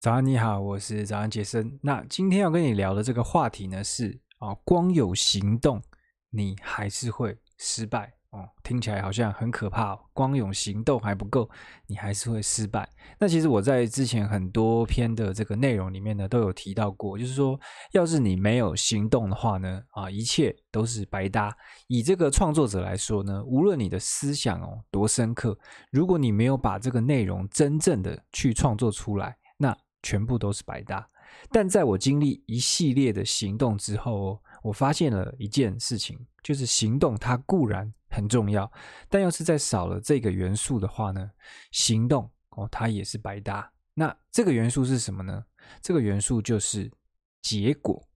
早安，你好，我是早安杰森。那今天要跟你聊的这个话题呢是啊，光有行动，你还是会失败哦。听起来好像很可怕，光有行动还不够，你还是会失败。那其实我在之前很多篇的这个内容里面呢，都有提到过，就是说，要是你没有行动的话呢，啊，一切都是白搭。以这个创作者来说呢，无论你的思想哦多深刻，如果你没有把这个内容真正的去创作出来，那全部都是白搭，但在我经历一系列的行动之后，我发现了一件事情，就是行动它固然很重要，但要是再少了这个元素的话呢，行动哦它也是白搭。那这个元素是什么呢？这个元素就是结果。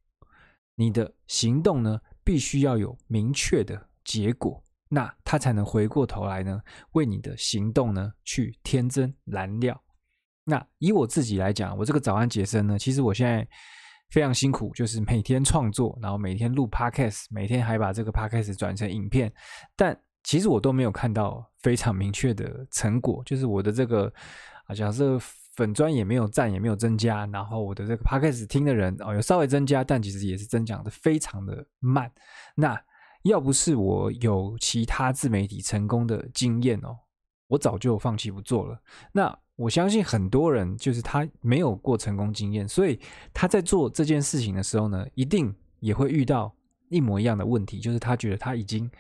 你的行动呢，必须要有明确的结果，那它才能回过头来呢，为你的行动呢去添增燃料。那以我自己来讲，我这个早安杰森呢，其实我现在非常辛苦，就是每天创作，然后每天录 podcast，每天还把这个 podcast 转成影片，但其实我都没有看到非常明确的成果，就是我的这个啊，假设粉专也没有赞，也没有增加，然后我的这个 podcast 听的人哦有稍微增加，但其实也是增长的非常的慢。那要不是我有其他自媒体成功的经验哦，我早就放弃不做了。那我相信很多人就是他没有过成功经验，所以他在做这件事情的时候呢，一定也会遇到一模一样的问题，就是他觉得他已经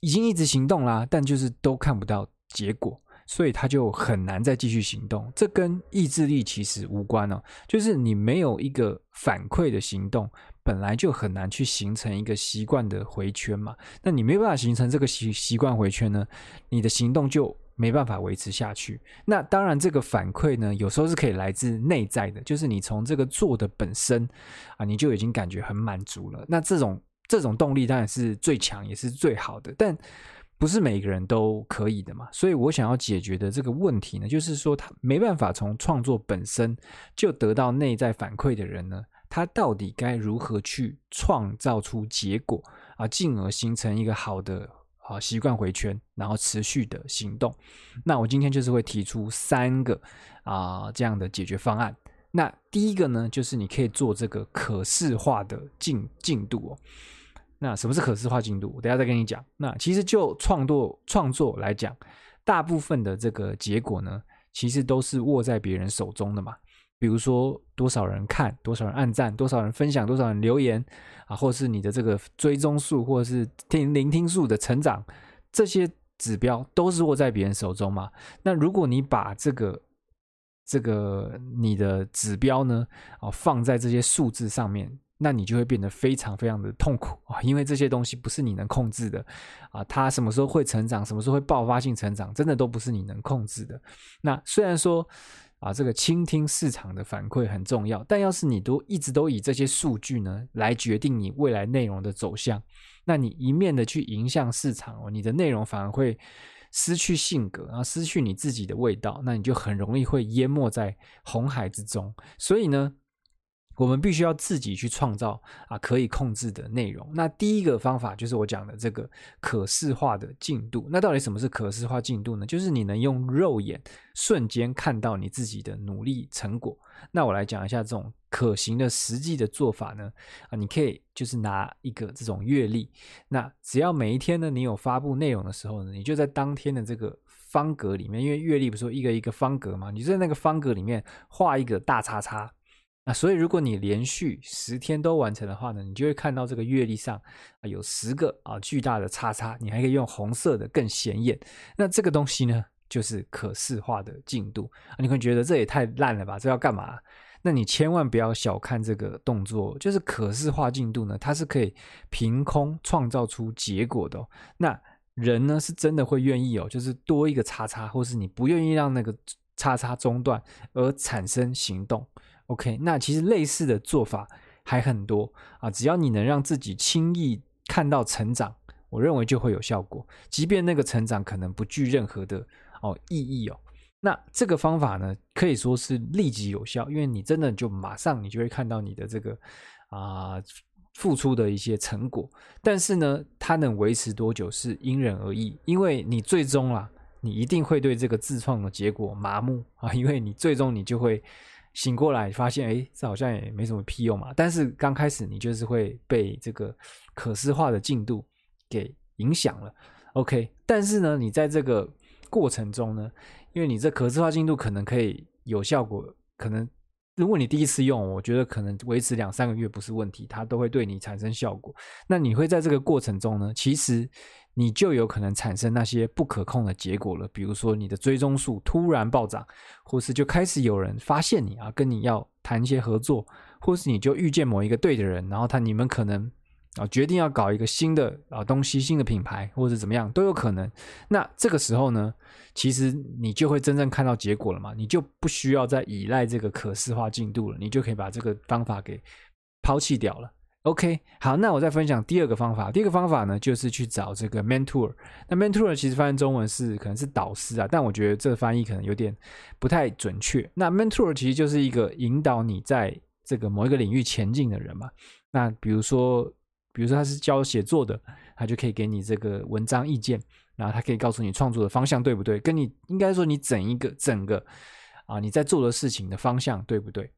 已经一直行动啦，但就是都看不到结果，所以他就很难再继续行动。这跟意志力其实无关哦，就是你没有一个反馈的行动，本来就很难去形成一个习惯的回圈嘛。那你没办法形成这个习习惯回圈呢，你的行动就没办法维持下去。那当然，这个反馈呢，有时候是可以来自内在的，就是你从这个做的本身啊，你就已经感觉很满足了。那这种这种动力当然是最强，也是最好的，但不是每个人都可以的嘛。所以我想要解决的这个问题呢，就是说他没办法从创作本身就得到内在反馈的人呢，他到底该如何去创造出结果啊，进而形成一个好的。好，习惯回圈，然后持续的行动。那我今天就是会提出三个啊、呃、这样的解决方案。那第一个呢，就是你可以做这个可视化的进进度哦。那什么是可视化进度？我等下再跟你讲。那其实就创作创作来讲，大部分的这个结果呢，其实都是握在别人手中的嘛。比如说多少人看，多少人按赞，多少人分享，多少人留言啊，或是你的这个追踪数，或者是听聆听数的成长，这些指标都是握在别人手中嘛。那如果你把这个这个你的指标呢，啊，放在这些数字上面，那你就会变得非常非常的痛苦啊，因为这些东西不是你能控制的啊，它什么时候会成长，什么时候会爆发性成长，真的都不是你能控制的。那虽然说。啊，这个倾听市场的反馈很重要，但要是你都一直都以这些数据呢来决定你未来内容的走向，那你一面的去迎向市场哦，你的内容反而会失去性格，然后失去你自己的味道，那你就很容易会淹没在红海之中。所以呢，我们必须要自己去创造啊，可以控制的内容。那第一个方法就是我讲的这个可视化的进度。那到底什么是可视化进度呢？就是你能用肉眼瞬间看到你自己的努力成果。那我来讲一下这种可行的实际的做法呢。啊，你可以就是拿一个这种月历，那只要每一天呢，你有发布内容的时候呢，你就在当天的这个方格里面，因为月历不是说一个一个方格嘛，你在那个方格里面画一个大叉叉。那所以，如果你连续十天都完成的话呢，你就会看到这个月历上啊有十个啊巨大的叉叉，你还可以用红色的更显眼。那这个东西呢，就是可视化的进度。你会觉得这也太烂了吧？这要干嘛？那你千万不要小看这个动作，就是可视化进度呢，它是可以凭空创造出结果的。那人呢，是真的会愿意哦，就是多一个叉叉，或是你不愿意让那个叉叉中断而产生行动。OK，那其实类似的做法还很多啊，只要你能让自己轻易看到成长，我认为就会有效果。即便那个成长可能不具任何的哦意义哦，那这个方法呢，可以说是立即有效，因为你真的就马上你就会看到你的这个啊、付出的一些成果。但是呢，它能维持多久是因人而异，因为你最终啦，你一定会对这个自创的结果麻木啊，因为你最终你就会。醒过来发现，哎，这好像也没什么屁用嘛。但是刚开始你就是会被这个可视化的进度给影响了，OK。但是呢，你在这个过程中呢，因为你这可视化进度可能可以有效果，可能。如果你第一次用，我觉得可能维持两三个月不是问题，它都会对你产生效果。那你会在这个过程中呢，其实你就有可能产生那些不可控的结果了，比如说你的追踪数突然暴涨，或是就开始有人发现你啊，跟你要谈一些合作，或是你就遇见某一个对的人，然后他你们可能。啊，决定要搞一个新的啊东西，新的品牌，或者怎么样都有可能。那这个时候呢，其实你就会真正看到结果了嘛，你就不需要再依赖这个可视化进度了，你就可以把这个方法给抛弃掉了。OK，好，那我再分享第二个方法。第二个方法呢，就是去找这个 mentor。那 mentor 其实翻译中文是可能是导师啊，但我觉得这翻译可能有点不太准确。那 mentor 其实就是一个引导你在这个某一个领域前进的人嘛。那比如说。比如说他是教写作的，他就可以给你这个文章意见，然后他可以告诉你创作的方向对不对，跟你应该说你整一个整个啊你在做的事情的方向对不对？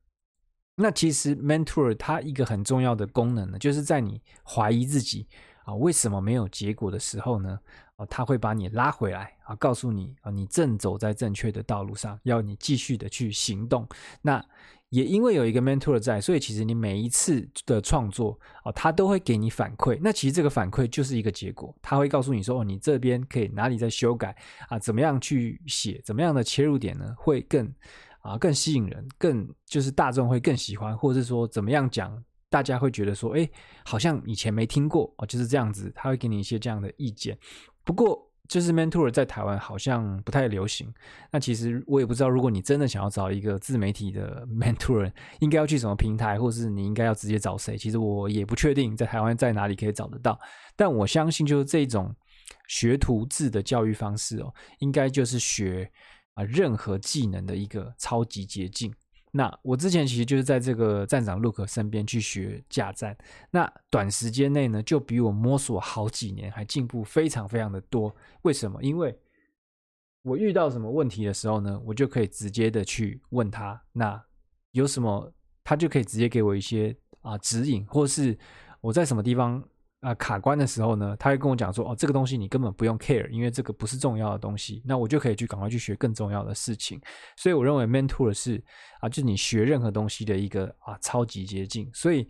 那其实 mentor 它一个很重要的功能呢，就是在你怀疑自己啊为什么没有结果的时候呢，啊他会把你拉回来啊，告诉你啊你正走在正确的道路上，要你继续的去行动。那也因为有一个 mentor 在，所以其实你每一次的创作啊，他都会给你反馈。那其实这个反馈就是一个结果，他会告诉你说：“哦，你这边可以哪里在修改啊？怎么样去写？怎么样的切入点呢？会更啊更吸引人，更就是大众会更喜欢，或者是说怎么样讲，大家会觉得说，哎，好像以前没听过哦，就是这样子。他会给你一些这样的意见。不过。就是 mentor 在台湾好像不太流行。那其实我也不知道，如果你真的想要找一个自媒体的 mentor，应该要去什么平台，或是你应该要直接找谁？其实我也不确定在台湾在哪里可以找得到。但我相信，就是这种学徒制的教育方式哦，应该就是学任何技能的一个超级捷径。那我之前其实就是在这个站长 Look 身边去学架站，那短时间内呢，就比我摸索好几年还进步非常非常的多。为什么？因为我遇到什么问题的时候呢，我就可以直接的去问他，那有什么，他就可以直接给我一些啊指引，或是我在什么地方。啊，卡关的时候呢，他会跟我讲说：“哦，这个东西你根本不用 care，因为这个不是重要的东西。”那我就可以去赶快去学更重要的事情。所以我认为 mentor 是啊，就是你学任何东西的一个啊超级捷径。所以，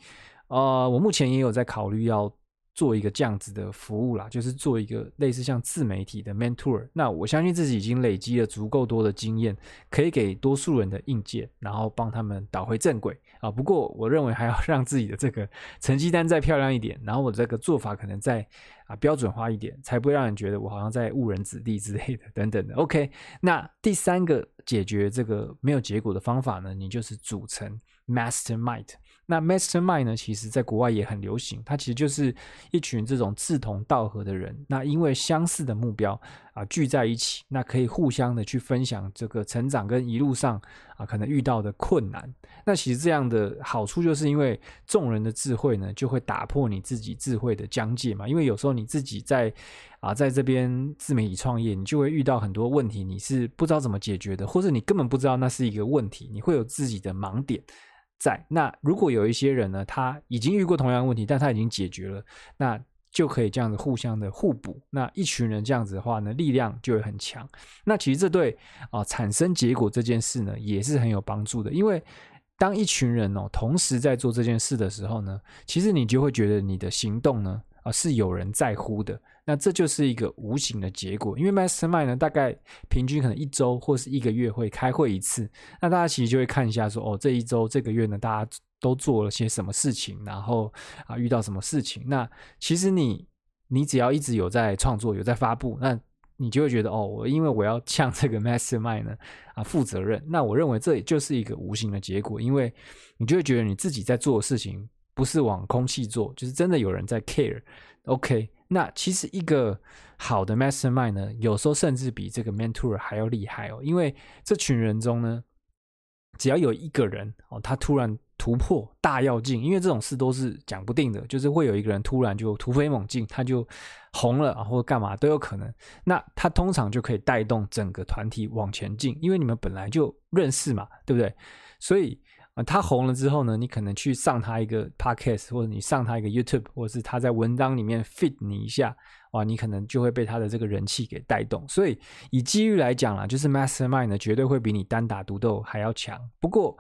呃，我目前也有在考虑要。做一个这样子的服务啦，就是做一个类似像自媒体的 mentor。那我相信自己已经累积了足够多的经验，可以给多数人的硬件，然后帮他们导回正轨啊。不过我认为还要 让自己的这个成绩单再漂亮一点，然后我这个做法可能再啊标准化一点，才不会让人觉得我好像在误人子弟之类的 等等的。OK，那第三个解决这个没有结果的方法呢，你就是组成 mastermind。那 Mastermind 呢，其实在国外也很流行。它其实就是一群这种志同道合的人，那因为相似的目标啊聚在一起，那可以互相的去分享这个成长跟一路上啊可能遇到的困难。那其实这样的好处就是因为众人的智慧呢，就会打破你自己智慧的疆界嘛。因为有时候你自己在啊在这边自媒体创业，你就会遇到很多问题，你是不知道怎么解决的，或者你根本不知道那是一个问题，你会有自己的盲点。在那，如果有一些人呢，他已经遇过同样的问题，但他已经解决了，那就可以这样子互相的互补。那一群人这样子的话呢，力量就会很强。那其实这对啊产生结果这件事呢，也是很有帮助的。因为当一群人哦同时在做这件事的时候呢，其实你就会觉得你的行动呢啊是有人在乎的。那这就是一个无形的结果，因为 Mastermind 呢，大概平均可能一周或是一个月会开会一次。那大家其实就会看一下说，哦，这一周、这个月呢，大家都做了些什么事情，然后啊，遇到什么事情。那其实你，你只要一直有在创作、有在发布，那你就会觉得，哦，我因为我要向这个 Mastermind 呢啊负责任。那我认为这也就是一个无形的结果，因为你就会觉得你自己在做的事情不是往空气做，就是真的有人在 care。OK。那其实一个好的 mastermind 呢，有时候甚至比这个 mentor 还要厉害哦，因为这群人中呢，只要有一个人哦，他突然突破大跃进，因为这种事都是讲不定的，就是会有一个人突然就突飞猛进，他就红了啊，或者干嘛都有可能。那他通常就可以带动整个团体往前进，因为你们本来就认识嘛，对不对？所以啊，他红了之后呢，你可能去上他一个 podcast，或者你上他一个 YouTube，或者是他在文章里面 fit 你一下。哇，你可能就会被他的这个人气给带动，所以以机遇来讲啦，就是 Mastermind 呢，绝对会比你单打独斗还要强。不过，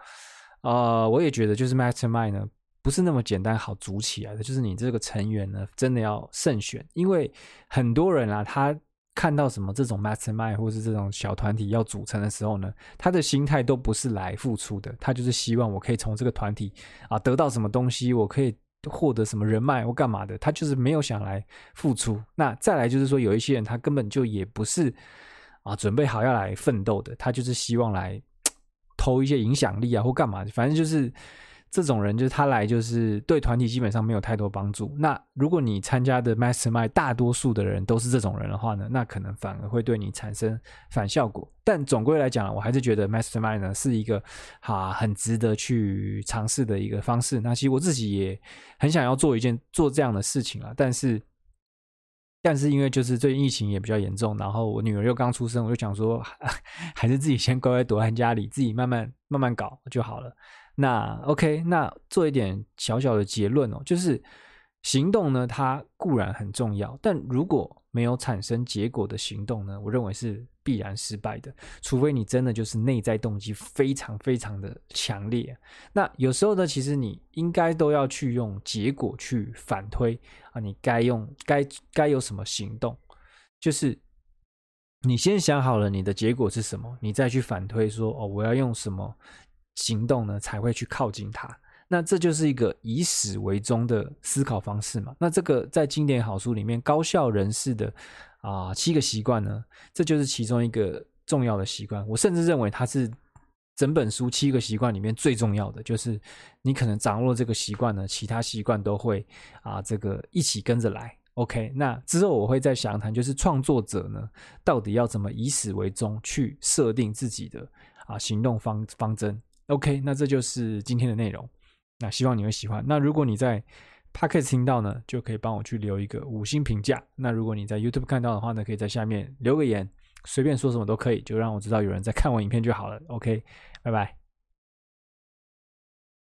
呃，我也觉得就是 Mastermind 呢，不是那么简单好组起来的，就是你这个成员呢，真的要慎选，因为很多人啊，他看到什么这种 Mastermind 或是这种小团体要组成的时候呢，他的心态都不是来付出的，他就是希望我可以从这个团体啊得到什么东西，我可以。获得什么人脉或干嘛的，他就是没有想来付出。那再来就是说，有一些人他根本就也不是啊准备好要来奋斗的，他就是希望来 偷一些影响力啊或干嘛的，反正就是。这种人就是他来，就是对团体基本上没有太多帮助。那如果你参加的 Mastermind 大多数的人都是这种人的话呢，那可能反而会对你产生反效果。但总归来讲，我还是觉得 Mastermind 呢是一个啊很值得去尝试的一个方式。那其实我自己也很想要做一件做这样的事情啊，但是但是因为就是最近疫情也比较严重，然后我女儿又刚出生，我就想说 还是自己先乖乖躲在家里，自己慢慢慢慢搞就好了。那 OK，那做一点小小的结论哦，就是行动呢，它固然很重要，但如果没有产生结果的行动呢，我认为是必然失败的。除非你真的就是内在动机非常非常的强烈。那有时候呢，其实你应该都要去用结果去反推啊，你该用该该有什么行动，就是你先想好了你的结果是什么，你再去反推说哦，我要用什么。行动呢，才会去靠近他，那这就是一个以始为终的思考方式嘛。那这个在经典好书里面，高效人士的啊、七个习惯呢，这就是其中一个重要的习惯。我甚至认为它是整本书七个习惯里面最重要的，就是你可能掌握这个习惯呢，其他习惯都会啊、这个一起跟着来。OK，那之后我会再详谈，就是创作者呢，到底要怎么以始为终去设定自己的啊、行动方方针。OK，那这就是今天的内容。那希望你会喜欢。那如果你在 Podcast 听到呢，就可以帮我去留一个五星评价。那如果你在 YouTube 看到的话呢，可以在下面留个言，随便说什么都可以，就让我知道有人在看我影片就好了。OK，拜拜。